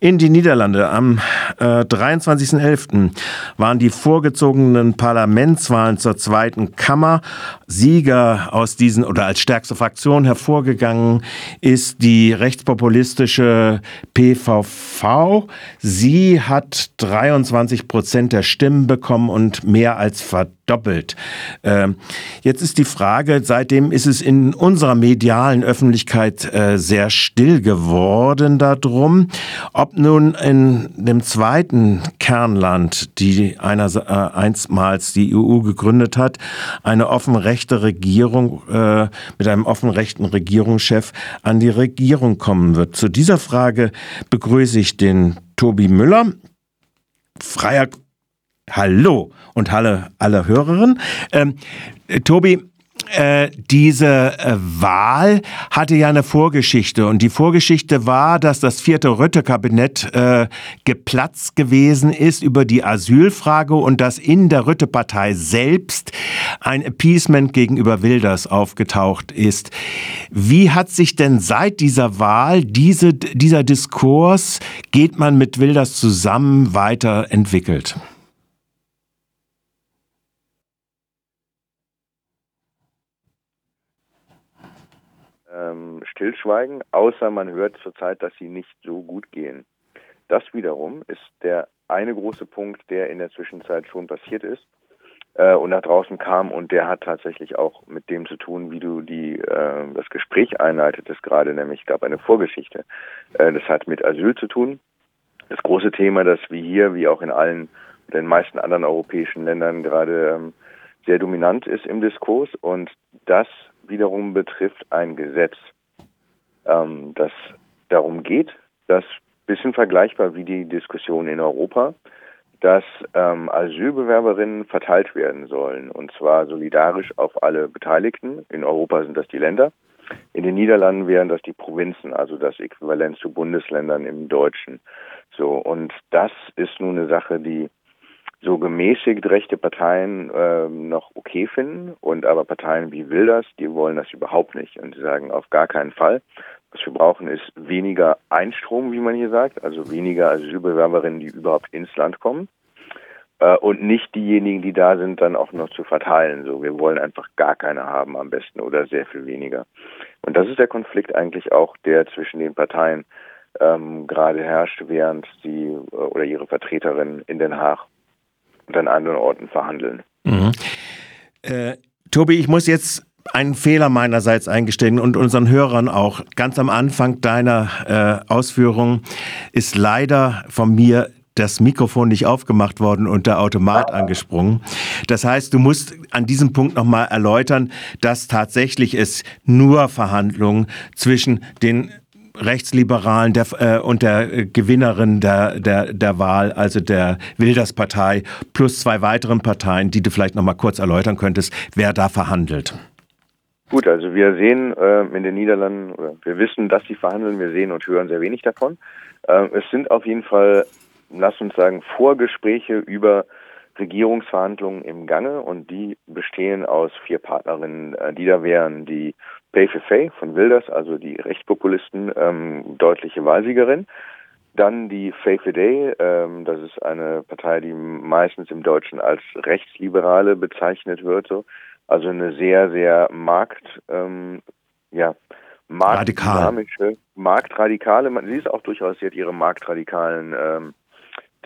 In die Niederlande am äh, 23.11. waren die vorgezogenen Parlamentswahlen zur zweiten Kammer. Sieger aus diesen oder als stärkste Fraktion hervorgegangen ist die rechtspopulistische PVV. Sie hat 23 Prozent der Stimmen bekommen und mehr als verdoppelt. Ähm, jetzt ist die Frage, seitdem ist es in unserer medialen Öffentlichkeit äh, sehr still geworden darum ob nun in dem zweiten Kernland, die einer, äh, einstmals die EU gegründet hat, eine offen rechte Regierung äh, mit einem offen rechten Regierungschef an die Regierung kommen wird. Zu dieser Frage begrüße ich den Tobi Müller, freier Hallo und alle, alle Hörerinnen. Ähm, Tobi, äh, diese äh, Wahl hatte ja eine Vorgeschichte und die Vorgeschichte war, dass das vierte Rütte-Kabinett äh, geplatzt gewesen ist über die Asylfrage und dass in der Rütte-Partei selbst ein Appeasement gegenüber Wilders aufgetaucht ist. Wie hat sich denn seit dieser Wahl diese, dieser Diskurs, geht man mit Wilders zusammen, weiterentwickelt? ähm, stillschweigen, außer man hört zurzeit, dass sie nicht so gut gehen. Das wiederum ist der eine große Punkt, der in der Zwischenzeit schon passiert ist äh, und nach draußen kam und der hat tatsächlich auch mit dem zu tun, wie du die äh, das Gespräch einleitetest gerade, nämlich gab eine Vorgeschichte. Äh, das hat mit Asyl zu tun. Das große Thema, das wie hier, wie auch in allen den meisten anderen europäischen Ländern gerade ähm, sehr dominant ist im Diskurs und das wiederum betrifft ein Gesetz, ähm, das darum geht, dass bisschen vergleichbar wie die Diskussion in Europa, dass ähm, Asylbewerberinnen verteilt werden sollen und zwar solidarisch auf alle Beteiligten. In Europa sind das die Länder. In den Niederlanden wären das die Provinzen, also das Äquivalent zu Bundesländern im Deutschen. So und das ist nun eine Sache, die so gemäßigt rechte Parteien äh, noch okay finden und aber Parteien wie Wilders, die wollen das überhaupt nicht und sie sagen auf gar keinen Fall. Was wir brauchen ist weniger Einstrom, wie man hier sagt, also weniger Asylbewerberinnen, die überhaupt ins Land kommen äh, und nicht diejenigen, die da sind, dann auch noch zu verteilen. So, wir wollen einfach gar keine haben am besten oder sehr viel weniger. Und das ist der Konflikt eigentlich auch, der zwischen den Parteien ähm, gerade herrscht, während sie äh, oder ihre Vertreterinnen in Den Haag und an anderen Orten verhandeln. Mhm. Äh, Tobi, ich muss jetzt einen Fehler meinerseits eingestehen und unseren Hörern auch. Ganz am Anfang deiner äh, Ausführung ist leider von mir das Mikrofon nicht aufgemacht worden und der Automat angesprungen. Das heißt, du musst an diesem Punkt nochmal erläutern, dass tatsächlich es nur Verhandlungen zwischen den Rechtsliberalen der, äh, und der Gewinnerin der, der, der Wahl, also der Wilders-Partei, plus zwei weiteren Parteien, die du vielleicht noch mal kurz erläutern könntest, wer da verhandelt. Gut, also wir sehen äh, in den Niederlanden, wir wissen, dass sie verhandeln, wir sehen und hören sehr wenig davon. Äh, es sind auf jeden Fall, lass uns sagen, Vorgespräche über Regierungsverhandlungen im Gange und die bestehen aus vier Partnerinnen, äh, die da wären die PVV von Wilders, also die Rechtspopulisten, ähm, deutliche Wahlsiegerin. Dann die VVD, ähm, das ist eine Partei, die meistens im Deutschen als Rechtsliberale bezeichnet wird, so. Also eine sehr, sehr Markt, ähm, ja, marktdynamische, marktradikale, man, sie ist auch durchaus, sie hat ihre marktradikalen ähm,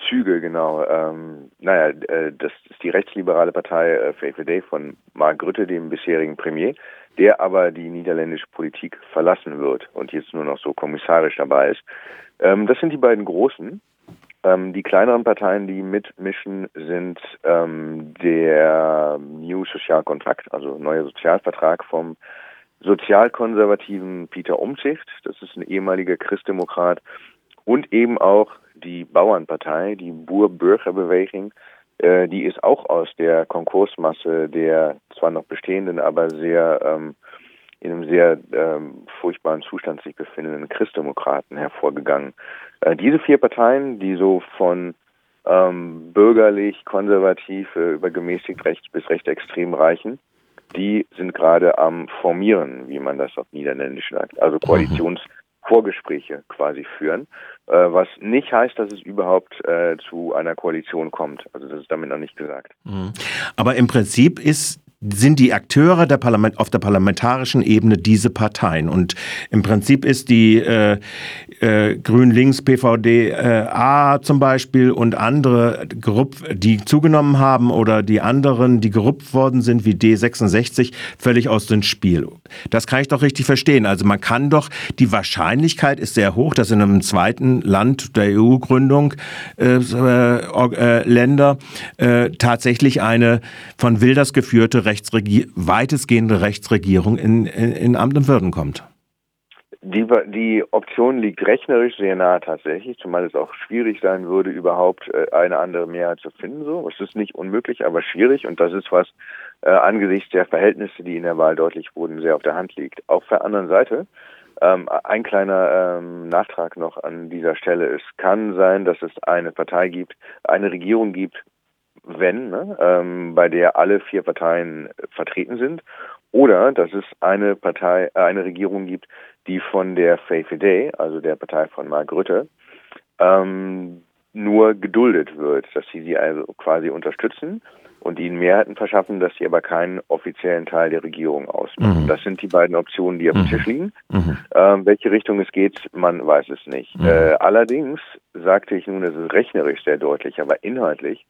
Züge, genau. Ähm, naja, äh, das ist die rechtsliberale Partei äh, VVD von Mark Rutte, dem bisherigen Premier der aber die niederländische Politik verlassen wird und jetzt nur noch so kommissarisch dabei ist. Ähm, das sind die beiden großen. Ähm, die kleineren Parteien, die mitmischen, sind ähm, der New Sozialkontrakt, also neuer Sozialvertrag vom sozialkonservativen Peter Umzicht. Das ist ein ehemaliger Christdemokrat. Und eben auch die Bauernpartei, die Boer-Bürgerbeweging, äh, die ist auch aus der Konkursmasse der zwar noch bestehenden, aber sehr ähm, in einem sehr ähm, furchtbaren Zustand sich befindenden Christdemokraten hervorgegangen. Äh, diese vier Parteien, die so von ähm, bürgerlich, konservativ äh, über gemäßigt rechts bis recht extrem reichen, die sind gerade am Formieren, wie man das auf Niederländisch sagt. Also mhm. Vorgespräche quasi führen, äh, was nicht heißt, dass es überhaupt äh, zu einer Koalition kommt. Also das ist damit noch nicht gesagt. Mhm. Aber im Prinzip ist sind die Akteure der Parlament, auf der parlamentarischen Ebene diese Parteien. Und im Prinzip ist die äh, äh, Grün-Links, PVD-A äh, zum Beispiel und andere, die zugenommen haben oder die anderen, die gerupft worden sind, wie D66, völlig aus dem Spiel. Das kann ich doch richtig verstehen. Also man kann doch, die Wahrscheinlichkeit ist sehr hoch, dass in einem zweiten Land der EU-Gründung äh, äh, Länder äh, tatsächlich eine von Wilders geführte Rechtsregier weitestgehende Rechtsregierung in, in, in Amt und Würden kommt? Die, die Option liegt rechnerisch sehr nah tatsächlich, zumal es auch schwierig sein würde, überhaupt äh, eine andere Mehrheit zu finden. So, es ist nicht unmöglich, aber schwierig und das ist was äh, angesichts der Verhältnisse, die in der Wahl deutlich wurden, sehr auf der Hand liegt. Auf der anderen Seite ähm, ein kleiner ähm, Nachtrag noch an dieser Stelle: Es kann sein, dass es eine Partei gibt, eine Regierung gibt, wenn, ne, ähm, bei der alle vier Parteien vertreten sind, oder dass es eine Partei, äh, eine Regierung gibt, die von der FFD, also der Partei von Mark Rütte, ähm, nur geduldet wird, dass sie sie also quasi unterstützen und ihnen Mehrheiten verschaffen, dass sie aber keinen offiziellen Teil der Regierung ausmachen. Mhm. Das sind die beiden Optionen, die auf dem mhm. Tisch liegen. Mhm. Ähm, welche Richtung es geht, man weiß es nicht. Mhm. Äh, allerdings sagte ich nun, es ist rechnerisch sehr deutlich, aber inhaltlich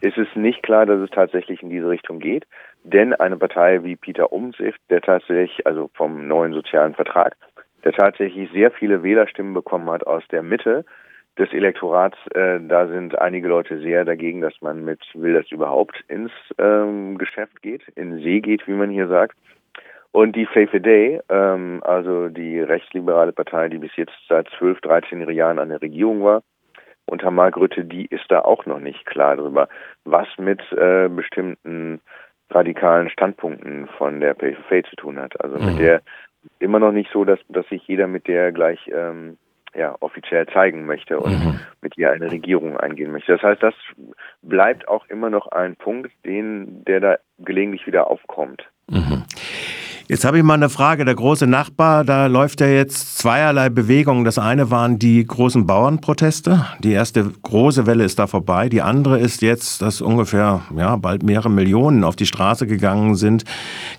ist es nicht klar, dass es tatsächlich in diese Richtung geht. Denn eine Partei wie Peter Umsicht, der tatsächlich, also vom neuen sozialen Vertrag, der tatsächlich sehr viele Wählerstimmen bekommen hat aus der Mitte des Elektorats, äh, da sind einige Leute sehr dagegen, dass man mit Wilders überhaupt ins ähm, Geschäft geht, in See geht, wie man hier sagt. Und die FFD, ähm, also die rechtsliberale Partei, die bis jetzt seit 12, 13 Jahren an der Regierung war, unter Mark Rütte, die ist da auch noch nicht klar darüber, was mit äh, bestimmten radikalen Standpunkten von der PFA zu tun hat. Also mhm. mit der immer noch nicht so, dass, dass sich jeder mit der gleich ähm, ja, offiziell zeigen möchte und mhm. mit ihr eine Regierung eingehen möchte. Das heißt, das bleibt auch immer noch ein Punkt, den, der da gelegentlich wieder aufkommt. Mhm. Jetzt habe ich mal eine Frage. Der große Nachbar, da läuft ja jetzt zweierlei Bewegungen. Das eine waren die großen Bauernproteste. Die erste große Welle ist da vorbei. Die andere ist jetzt, dass ungefähr ja, bald mehrere Millionen auf die Straße gegangen sind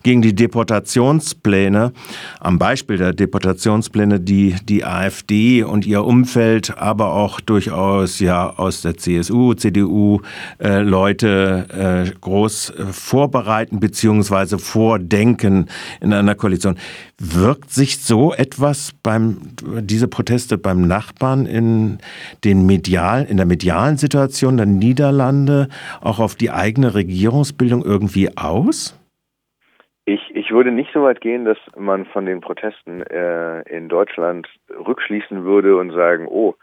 gegen die Deportationspläne. Am Beispiel der Deportationspläne, die die AfD und ihr Umfeld, aber auch durchaus ja aus der CSU, CDU äh, Leute äh, groß äh, vorbereiten bzw. vordenken in einer Koalition. Wirkt sich so etwas beim, diese Proteste beim Nachbarn in den medial, in der medialen Situation der Niederlande auch auf die eigene Regierungsbildung irgendwie aus? Ich, ich würde nicht so weit gehen, dass man von den Protesten äh, in Deutschland rückschließen würde und sagen, oh,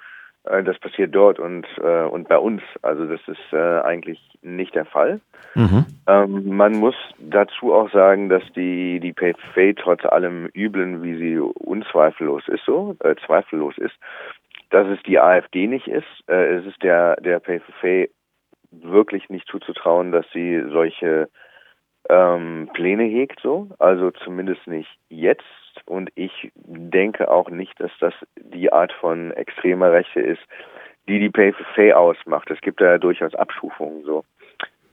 das passiert dort und, äh, und bei uns. Also das ist äh, eigentlich nicht der Fall. Mhm. Ähm, man muss dazu auch sagen, dass die, die PFA trotz allem Üblen, wie sie unzweifellos ist, so, äh, zweifellos ist, dass es die AfD nicht ist. Äh, es ist der, der PFA wirklich nicht zuzutrauen, dass sie solche ähm, Pläne hegt, so. Also zumindest nicht jetzt und ich denke auch nicht, dass das die Art von extremer Rechte ist, die die PFA ausmacht. Es gibt da ja durchaus Abstufungen so.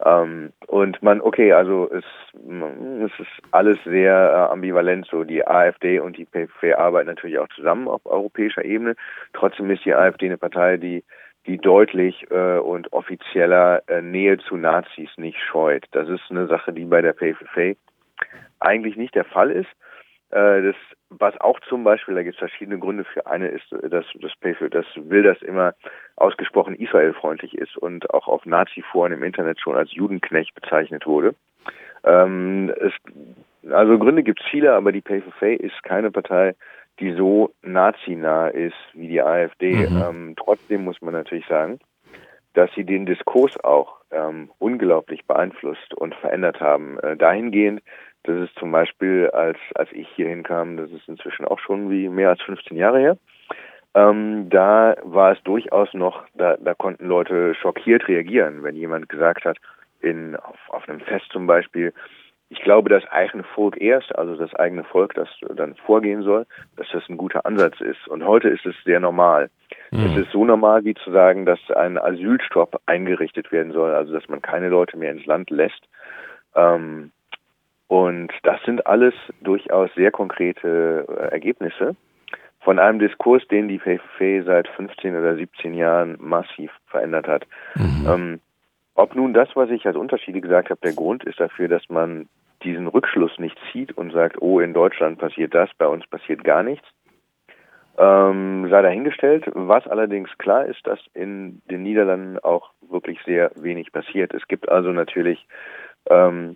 Ähm, und man, okay, also es, es ist alles sehr äh, ambivalent so. Die AfD und die PFA arbeiten natürlich auch zusammen auf europäischer Ebene. Trotzdem ist die AfD eine Partei, die die deutlich äh, und offizieller äh, Nähe zu Nazis nicht scheut. Das ist eine Sache, die bei der PFA eigentlich nicht der Fall ist. Äh, das, was auch zum Beispiel, da gibt es verschiedene Gründe für. Eine ist, dass das PFÖ, das will, das immer ausgesprochen israelfreundlich ist und auch auf Nazi-Foren im Internet schon als Judenknecht bezeichnet wurde. Ähm, es, also Gründe gibt es viele, aber die PFFA ist keine Partei, die so nazinah ist wie die AfD. Mhm. Ähm, trotzdem muss man natürlich sagen, dass sie den Diskurs auch ähm, unglaublich beeinflusst und verändert haben. Äh, dahingehend, das ist zum Beispiel, als, als ich hier hinkam, das ist inzwischen auch schon wie mehr als 15 Jahre her, ähm, da war es durchaus noch, da, da konnten Leute schockiert reagieren, wenn jemand gesagt hat, in, auf, auf einem Fest zum Beispiel, ich glaube, das eigene Volk erst, also das eigene Volk, das dann vorgehen soll, dass das ein guter Ansatz ist. Und heute ist es sehr normal. Mhm. Es ist so normal, wie zu sagen, dass ein Asylstopp eingerichtet werden soll, also dass man keine Leute mehr ins Land lässt. Ähm, und das sind alles durchaus sehr konkrete äh, Ergebnisse von einem Diskurs, den die PFF seit 15 oder 17 Jahren massiv verändert hat. Mhm. Ähm, ob nun das, was ich als Unterschiede gesagt habe, der Grund ist dafür, dass man diesen Rückschluss nicht zieht und sagt, oh, in Deutschland passiert das, bei uns passiert gar nichts, ähm, sei dahingestellt. Was allerdings klar ist, dass in den Niederlanden auch wirklich sehr wenig passiert. Es gibt also natürlich ähm,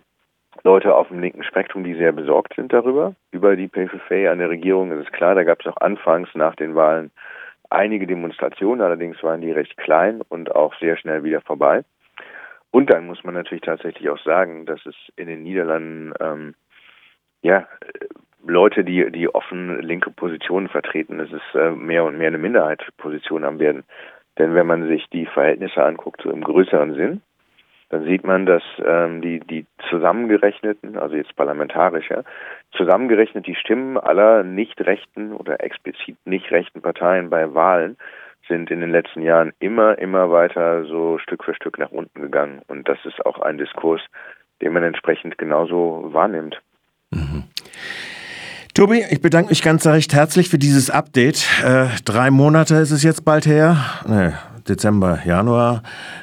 Leute auf dem linken Spektrum, die sehr besorgt sind darüber, über die PFF an der Regierung. Es ist klar, da gab es auch anfangs nach den Wahlen einige Demonstrationen, allerdings waren die recht klein und auch sehr schnell wieder vorbei. Und dann muss man natürlich tatsächlich auch sagen, dass es in den Niederlanden ähm, ja Leute, die die offen linke Positionen vertreten, es ist äh, mehr und mehr eine Minderheitsposition haben werden. Denn wenn man sich die Verhältnisse anguckt, so im größeren Sinn, dann sieht man, dass ähm, die, die zusammengerechneten, also jetzt parlamentarisch, ja, zusammengerechnet die Stimmen aller nicht rechten oder explizit nicht rechten Parteien bei Wahlen sind in den letzten Jahren immer, immer weiter so Stück für Stück nach unten gegangen. Und das ist auch ein Diskurs, den man entsprechend genauso wahrnimmt. Mhm. Tobi, ich bedanke mich ganz recht herzlich für dieses Update. Äh, drei Monate ist es jetzt bald her, nee, Dezember, Januar,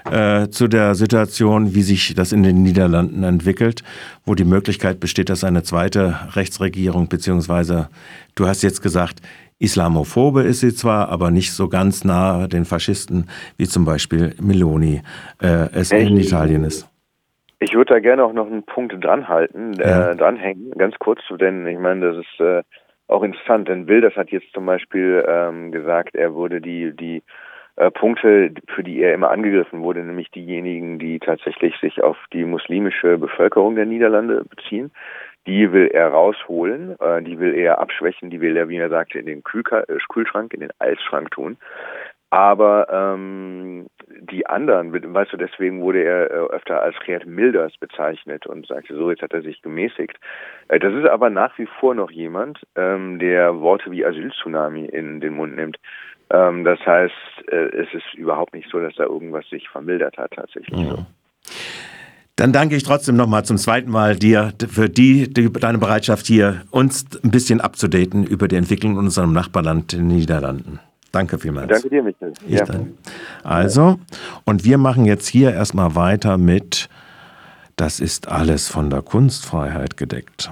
äh, zu der Situation, wie sich das in den Niederlanden entwickelt, wo die Möglichkeit besteht, dass eine zweite Rechtsregierung, beziehungsweise du hast jetzt gesagt, Islamophobe ist sie zwar, aber nicht so ganz nah den Faschisten, wie zum Beispiel Meloni äh, es ich, in Italien ist. Ich würde da gerne auch noch einen Punkt dranhalten, äh, ja. dranhängen, ganz kurz, denn ich meine, das ist äh, auch interessant, denn Wilders hat jetzt zum Beispiel ähm, gesagt, er würde die, die äh, Punkte, für die er immer angegriffen wurde, nämlich diejenigen, die tatsächlich sich auf die muslimische Bevölkerung der Niederlande beziehen, die will er rausholen, äh, die will er abschwächen, die will er, wie er sagte, in den Kühlka äh, Kühlschrank, in den Eisschrank tun. Aber ähm, die anderen, weißt du, deswegen wurde er äh, öfter als Gerd Milders bezeichnet und sagte, so, jetzt hat er sich gemäßigt. Das ist aber nach wie vor noch jemand, ähm, der Worte wie Asyltsunami in den Mund nimmt. Ähm, das heißt, äh, es ist überhaupt nicht so, dass da irgendwas sich vermildert hat tatsächlich. So. Dann danke ich trotzdem nochmal zum zweiten Mal dir für die, die, deine Bereitschaft hier, uns ein bisschen abzudaten über die Entwicklung in unserem Nachbarland, den Niederlanden. Danke vielmals. Danke dir, Michael. Ich ja. Also, und wir machen jetzt hier erstmal weiter mit, das ist alles von der Kunstfreiheit gedeckt.